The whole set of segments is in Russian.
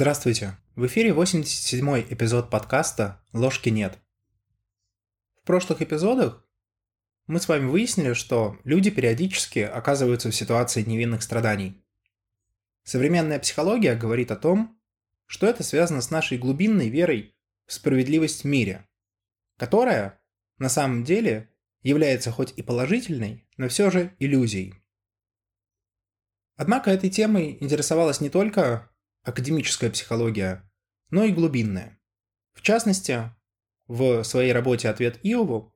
Здравствуйте! В эфире 87-й эпизод подкаста «Ложки нет». В прошлых эпизодах мы с вами выяснили, что люди периодически оказываются в ситуации невинных страданий. Современная психология говорит о том, что это связано с нашей глубинной верой в справедливость в мире, которая, на самом деле, является хоть и положительной, но все же иллюзией. Однако этой темой интересовалась не только академическая психология, но и глубинная. В частности, в своей работе «Ответ Иову»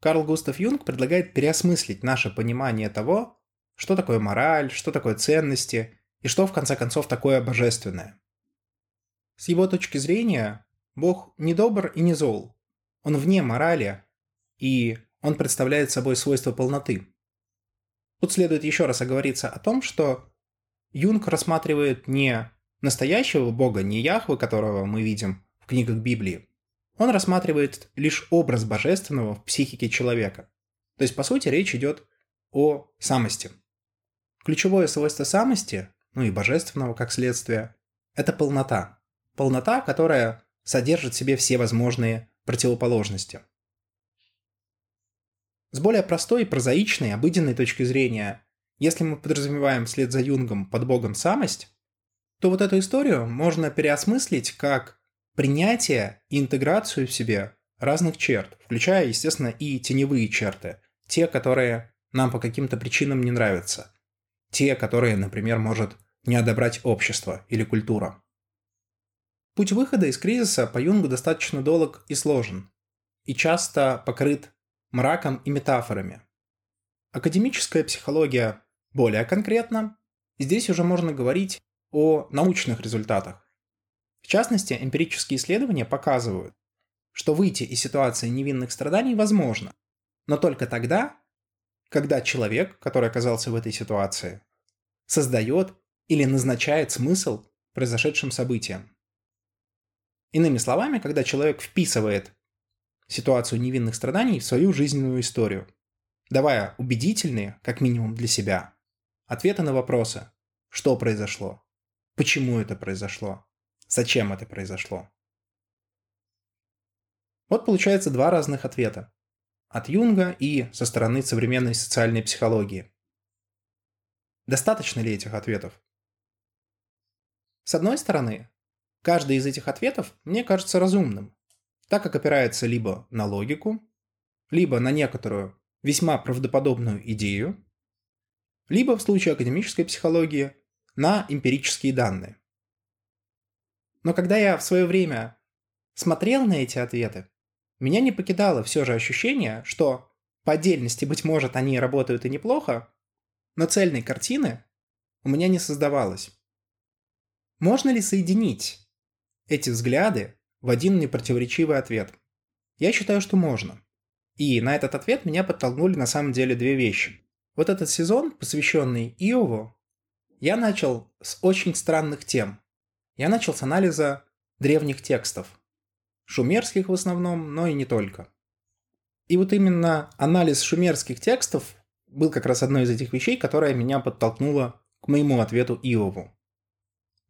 Карл Густав Юнг предлагает переосмыслить наше понимание того, что такое мораль, что такое ценности и что, в конце концов, такое божественное. С его точки зрения, Бог не добр и не зол. Он вне морали, и он представляет собой свойство полноты. Тут следует еще раз оговориться о том, что Юнг рассматривает не настоящего бога, не Яхвы, которого мы видим в книгах Библии, он рассматривает лишь образ божественного в психике человека. То есть, по сути, речь идет о самости. Ключевое свойство самости, ну и божественного как следствие, это полнота. Полнота, которая содержит в себе все возможные противоположности. С более простой, прозаичной, обыденной точки зрения, если мы подразумеваем вслед за Юнгом под Богом самость, то вот эту историю можно переосмыслить как принятие и интеграцию в себе разных черт, включая, естественно, и теневые черты, те, которые нам по каким-то причинам не нравятся, те, которые, например, может не одобрять общество или культура. Путь выхода из кризиса по Юнгу достаточно долг и сложен, и часто покрыт мраком и метафорами. Академическая психология более конкретна, и здесь уже можно говорить о научных результатах. В частности, эмпирические исследования показывают, что выйти из ситуации невинных страданий возможно, но только тогда, когда человек, который оказался в этой ситуации, создает или назначает смысл произошедшим событиям. Иными словами, когда человек вписывает ситуацию невинных страданий в свою жизненную историю, давая убедительные, как минимум для себя, ответы на вопросы, что произошло, Почему это произошло? Зачем это произошло? Вот получается два разных ответа. От Юнга и со стороны современной социальной психологии. Достаточно ли этих ответов? С одной стороны, каждый из этих ответов мне кажется разумным, так как опирается либо на логику, либо на некоторую весьма правдоподобную идею, либо в случае академической психологии на эмпирические данные. Но когда я в свое время смотрел на эти ответы, меня не покидало все же ощущение, что по отдельности, быть может, они работают и неплохо, но цельной картины у меня не создавалось. Можно ли соединить эти взгляды в один непротиворечивый ответ? Я считаю, что можно. И на этот ответ меня подтолкнули на самом деле две вещи. Вот этот сезон, посвященный Иову, я начал с очень странных тем. Я начал с анализа древних текстов. Шумерских в основном, но и не только. И вот именно анализ шумерских текстов был как раз одной из этих вещей, которая меня подтолкнула к моему ответу Иову.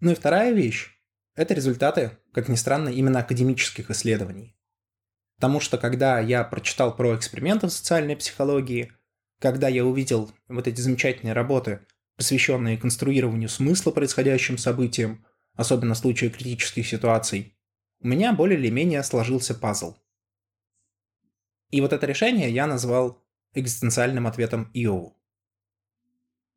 Ну и вторая вещь – это результаты, как ни странно, именно академических исследований. Потому что когда я прочитал про эксперименты в социальной психологии, когда я увидел вот эти замечательные работы посвященные конструированию смысла происходящим событиям, особенно в случае критических ситуаций, у меня более или менее сложился пазл. И вот это решение я назвал экзистенциальным ответом Иову.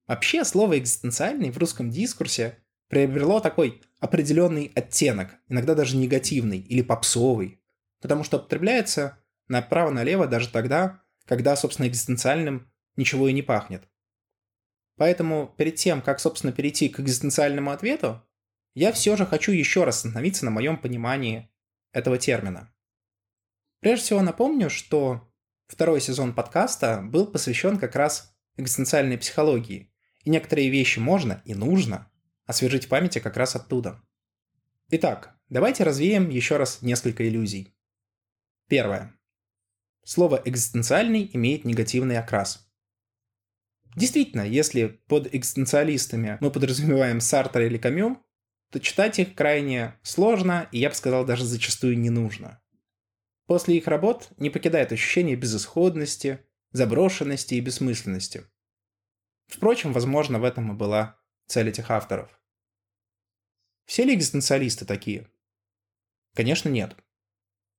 Вообще, слово «экзистенциальный» в русском дискурсе приобрело такой определенный оттенок, иногда даже негативный или попсовый, потому что употребляется направо-налево даже тогда, когда, собственно, экзистенциальным ничего и не пахнет. Поэтому перед тем, как, собственно, перейти к экзистенциальному ответу, я все же хочу еще раз остановиться на моем понимании этого термина. Прежде всего напомню, что второй сезон подкаста был посвящен как раз экзистенциальной психологии, и некоторые вещи можно и нужно освежить в памяти как раз оттуда. Итак, давайте развеем еще раз несколько иллюзий. Первое. Слово «экзистенциальный» имеет негативный окрас – Действительно, если под экзистенциалистами мы подразумеваем Сартра или Камю, то читать их крайне сложно и, я бы сказал, даже зачастую не нужно. После их работ не покидает ощущение безысходности, заброшенности и бессмысленности. Впрочем, возможно, в этом и была цель этих авторов. Все ли экзистенциалисты такие? Конечно, нет.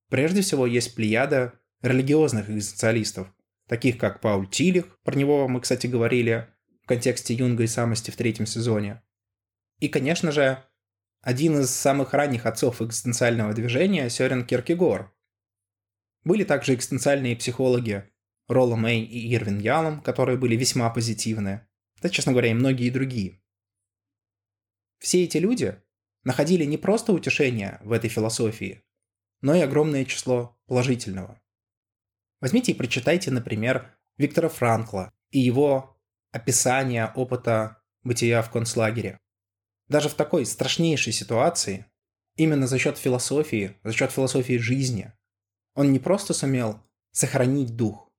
Прежде всего, есть плеяда религиозных экзистенциалистов, таких как Пауль Тилих, про него мы, кстати, говорили в контексте Юнга и самости в третьем сезоне. И, конечно же, один из самых ранних отцов экзистенциального движения Сёрен Киркегор. Были также экзистенциальные психологи Ролла Мэй и Ирвин Ялом, которые были весьма позитивны. Да, честно говоря, и многие другие. Все эти люди находили не просто утешение в этой философии, но и огромное число положительного. Возьмите и прочитайте, например, Виктора Франкла и его описание опыта бытия в концлагере. Даже в такой страшнейшей ситуации, именно за счет философии, за счет философии жизни, он не просто сумел сохранить дух,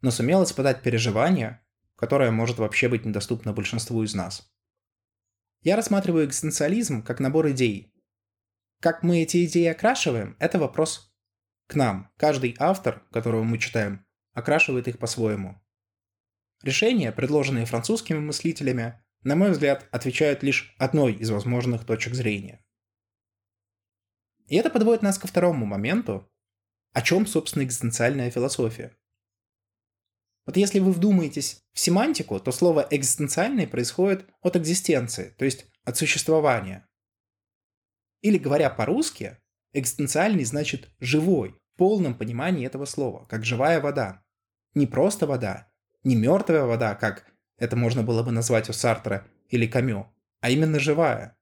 но сумел испытать переживание, которое может вообще быть недоступно большинству из нас. Я рассматриваю экзистенциализм как набор идей. Как мы эти идеи окрашиваем, это вопрос к нам. Каждый автор, которого мы читаем, окрашивает их по-своему. Решения, предложенные французскими мыслителями, на мой взгляд, отвечают лишь одной из возможных точек зрения. И это подводит нас ко второму моменту, о чем, собственно, экзистенциальная философия. Вот если вы вдумаетесь в семантику, то слово «экзистенциальный» происходит от экзистенции, то есть от существования. Или говоря по-русски, экзистенциальный значит «живой», полном понимании этого слова, как живая вода. Не просто вода, не мертвая вода, как это можно было бы назвать у Сартра или Камю, а именно живая.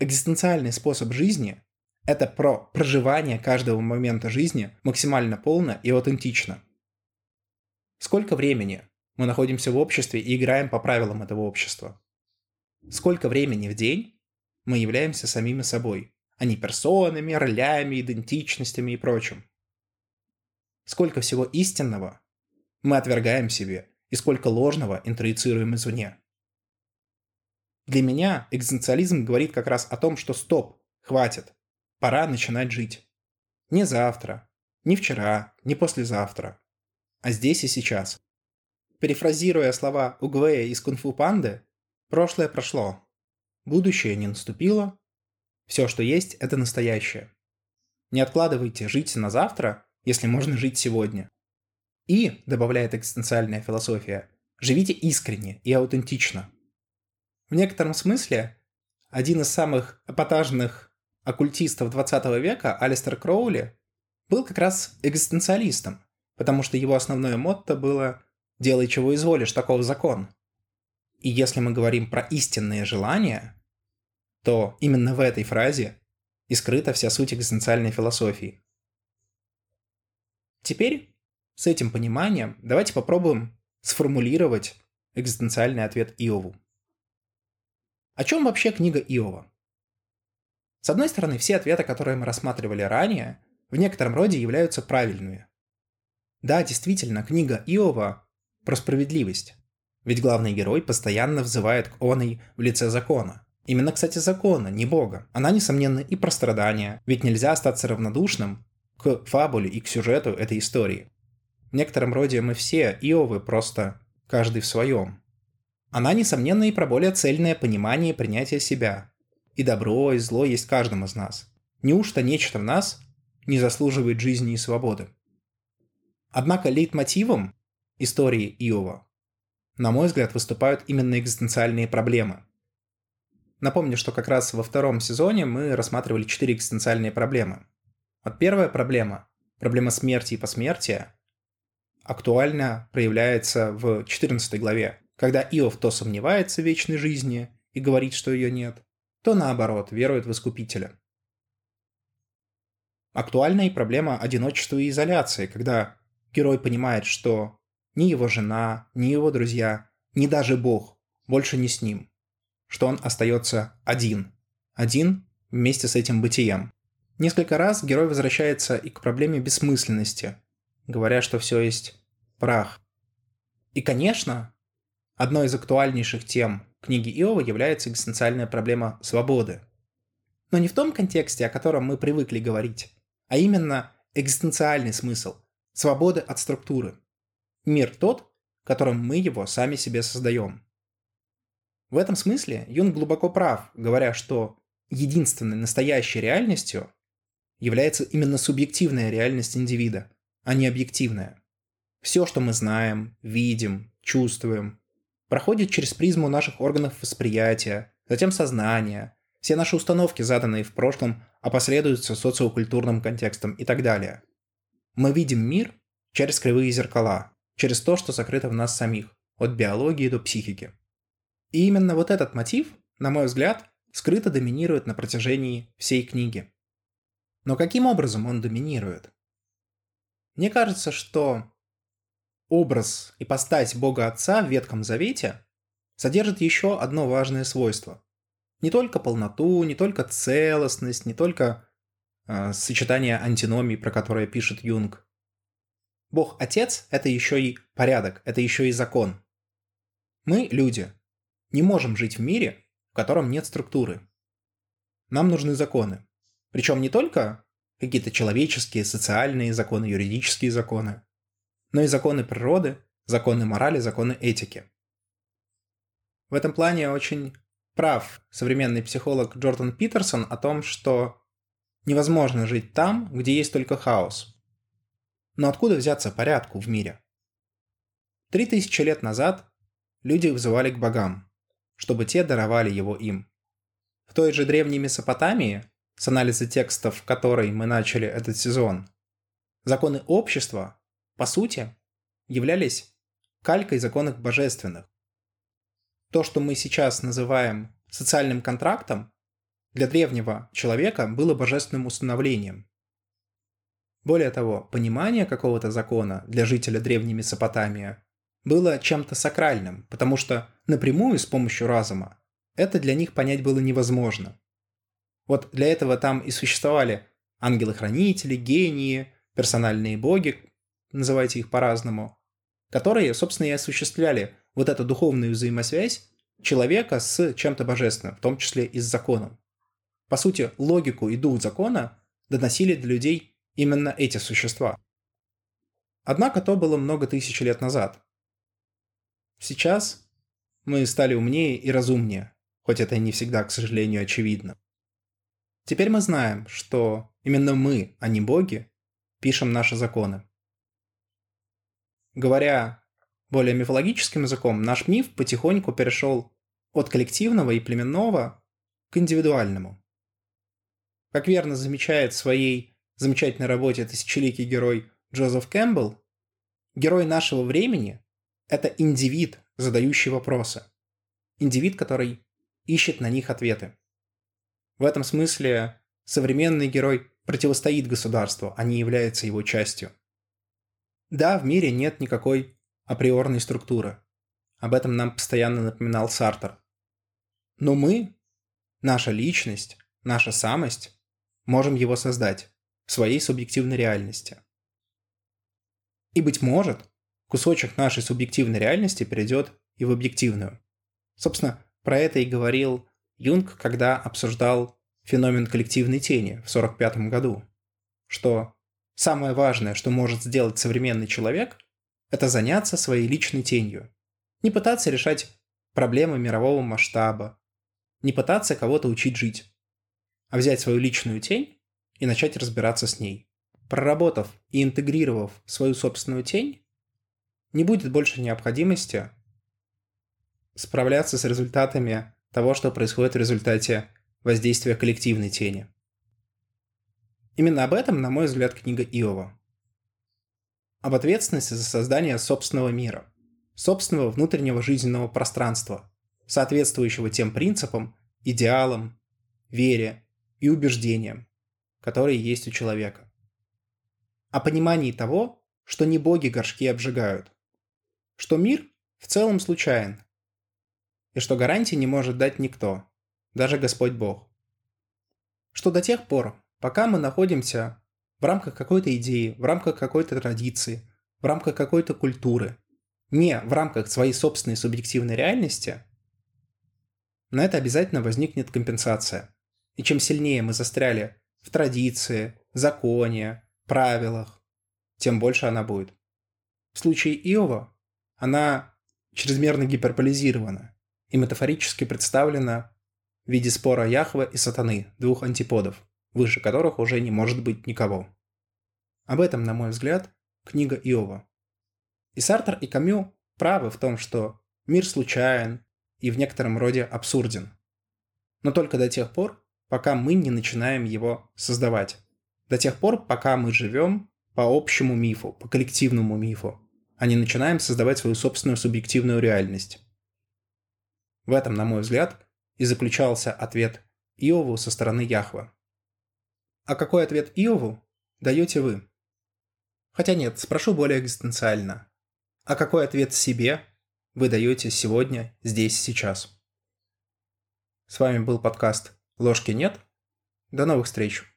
Экзистенциальный способ жизни – это про проживание каждого момента жизни максимально полно и аутентично. Сколько времени мы находимся в обществе и играем по правилам этого общества? Сколько времени в день мы являемся самими собой, а не персонами, ролями, идентичностями и прочим? Сколько всего истинного мы отвергаем себе и сколько ложного интроицируем извне. Для меня экзистенциализм говорит как раз о том, что стоп, хватит, пора начинать жить. Не завтра, не вчера, не послезавтра, а здесь и сейчас. Перефразируя слова Угвея из Кунг-фу Панды, прошлое прошло, будущее не наступило, все, что есть, это настоящее. Не откладывайте жить на завтра, если можно жить сегодня. И, добавляет экзистенциальная философия, живите искренне и аутентично. В некотором смысле один из самых эпатажных оккультистов 20 века, Алистер Кроули, был как раз экзистенциалистом, потому что его основное мотто было «делай, чего изволишь, таков закон». И если мы говорим про истинные желания, то именно в этой фразе и скрыта вся суть экзистенциальной философии. Теперь с этим пониманием давайте попробуем сформулировать экзистенциальный ответ Иову. О чем вообще книга Иова? С одной стороны, все ответы, которые мы рассматривали ранее, в некотором роде являются правильными. Да, действительно, книга Иова про справедливость. Ведь главный герой постоянно взывает к оной в лице закона. Именно, кстати, закона, не бога. Она, несомненно, и про страдания, ведь нельзя остаться равнодушным к фабуле и к сюжету этой истории. В некотором роде мы все Иовы, просто каждый в своем. Она, несомненно, и про более цельное понимание и принятие себя. И добро, и зло есть в из нас. Неужто нечто в нас не заслуживает жизни и свободы? Однако лейтмотивом истории Иова, на мой взгляд, выступают именно экзистенциальные проблемы. Напомню, что как раз во втором сезоне мы рассматривали четыре экзистенциальные проблемы. Вот первая проблема, проблема смерти и посмертия, актуально проявляется в 14 главе, когда Иов то сомневается в вечной жизни и говорит, что ее нет, то наоборот, верует в Искупителя. Актуальна и проблема одиночества и изоляции, когда герой понимает, что ни его жена, ни его друзья, ни даже Бог больше не с ним, что он остается один, один вместе с этим бытием. Несколько раз герой возвращается и к проблеме бессмысленности, говоря, что все есть прах. И, конечно, одной из актуальнейших тем книге Иова является экзистенциальная проблема свободы. Но не в том контексте, о котором мы привыкли говорить, а именно экзистенциальный смысл – свободы от структуры. Мир тот, которым мы его сами себе создаем. В этом смысле Юнг глубоко прав, говоря, что единственной настоящей реальностью является именно субъективная реальность индивида, а не объективная. Все, что мы знаем, видим, чувствуем, проходит через призму наших органов восприятия, затем сознания, все наши установки, заданные в прошлом, опосредуются социокультурным контекстом и так далее. Мы видим мир через кривые зеркала, через то, что закрыто в нас самих, от биологии до психики. И именно вот этот мотив, на мой взгляд, скрыто доминирует на протяжении всей книги. Но каким образом он доминирует? Мне кажется, что образ и постать Бога Отца в Ветхом Завете содержит еще одно важное свойство. Не только полноту, не только целостность, не только э, сочетание антиномий, про которое пишет Юнг. Бог Отец – это еще и порядок, это еще и закон. Мы, люди, не можем жить в мире, в котором нет структуры. Нам нужны законы. Причем не только какие-то человеческие, социальные законы, юридические законы, но и законы природы, законы морали, законы этики. В этом плане очень прав современный психолог Джордан Питерсон о том, что невозможно жить там, где есть только хаос. Но откуда взяться порядку в мире? Три тысячи лет назад люди взывали к богам, чтобы те даровали его им. В той же древней Месопотамии, с анализа текстов которой мы начали этот сезон, законы общества по сути, являлись калькой законов божественных. То, что мы сейчас называем социальным контрактом, для древнего человека было божественным установлением. Более того, понимание какого-то закона для жителя древней Месопотамии было чем-то сакральным, потому что напрямую с помощью разума это для них понять было невозможно. Вот для этого там и существовали ангелы-хранители, гении, персональные боги, называйте их по-разному, которые, собственно, и осуществляли вот эту духовную взаимосвязь человека с чем-то божественным, в том числе и с законом. По сути, логику и дух закона доносили для людей именно эти существа. Однако то было много тысяч лет назад. Сейчас мы стали умнее и разумнее, хоть это и не всегда, к сожалению, очевидно. Теперь мы знаем, что именно мы, а не боги, пишем наши законы. Говоря более мифологическим языком, наш миф потихоньку перешел от коллективного и племенного к индивидуальному. Как верно замечает в своей замечательной работе тысячеликий герой Джозеф Кэмпбелл, герой нашего времени – это индивид, задающий вопросы. Индивид, который ищет на них ответы. В этом смысле современный герой противостоит государству, а не является его частью. Да, в мире нет никакой априорной структуры. Об этом нам постоянно напоминал Сартер. Но мы, наша личность, наша самость, можем его создать в своей субъективной реальности. И, быть может, кусочек нашей субъективной реальности перейдет и в объективную. Собственно, про это и говорил Юнг, когда обсуждал феномен коллективной тени в 1945 году, что Самое важное, что может сделать современный человек, это заняться своей личной тенью. Не пытаться решать проблемы мирового масштаба, не пытаться кого-то учить жить, а взять свою личную тень и начать разбираться с ней. Проработав и интегрировав свою собственную тень, не будет больше необходимости справляться с результатами того, что происходит в результате воздействия коллективной тени. Именно об этом, на мой взгляд, книга Иова. Об ответственности за создание собственного мира, собственного внутреннего жизненного пространства, соответствующего тем принципам, идеалам, вере и убеждениям, которые есть у человека. О понимании того, что не боги горшки обжигают, что мир в целом случайен, и что гарантии не может дать никто, даже Господь Бог. Что до тех пор, Пока мы находимся в рамках какой-то идеи, в рамках какой-то традиции, в рамках какой-то культуры, не в рамках своей собственной субъективной реальности, на это обязательно возникнет компенсация. И чем сильнее мы застряли в традиции, законе, правилах, тем больше она будет. В случае Иова она чрезмерно гиперболизирована и метафорически представлена в виде спора Яхвы и Сатаны, двух антиподов, выше которых уже не может быть никого. Об этом, на мой взгляд, книга Иова. И Сартер, и Камю правы в том, что мир случайен и в некотором роде абсурден. Но только до тех пор, пока мы не начинаем его создавать. До тех пор, пока мы живем по общему мифу, по коллективному мифу, а не начинаем создавать свою собственную субъективную реальность. В этом, на мой взгляд, и заключался ответ Иову со стороны Яхва. А какой ответ Иову даете вы? Хотя нет, спрошу более экзистенциально. А какой ответ себе вы даете сегодня, здесь, сейчас? С вами был подкаст «Ложки нет». До новых встреч!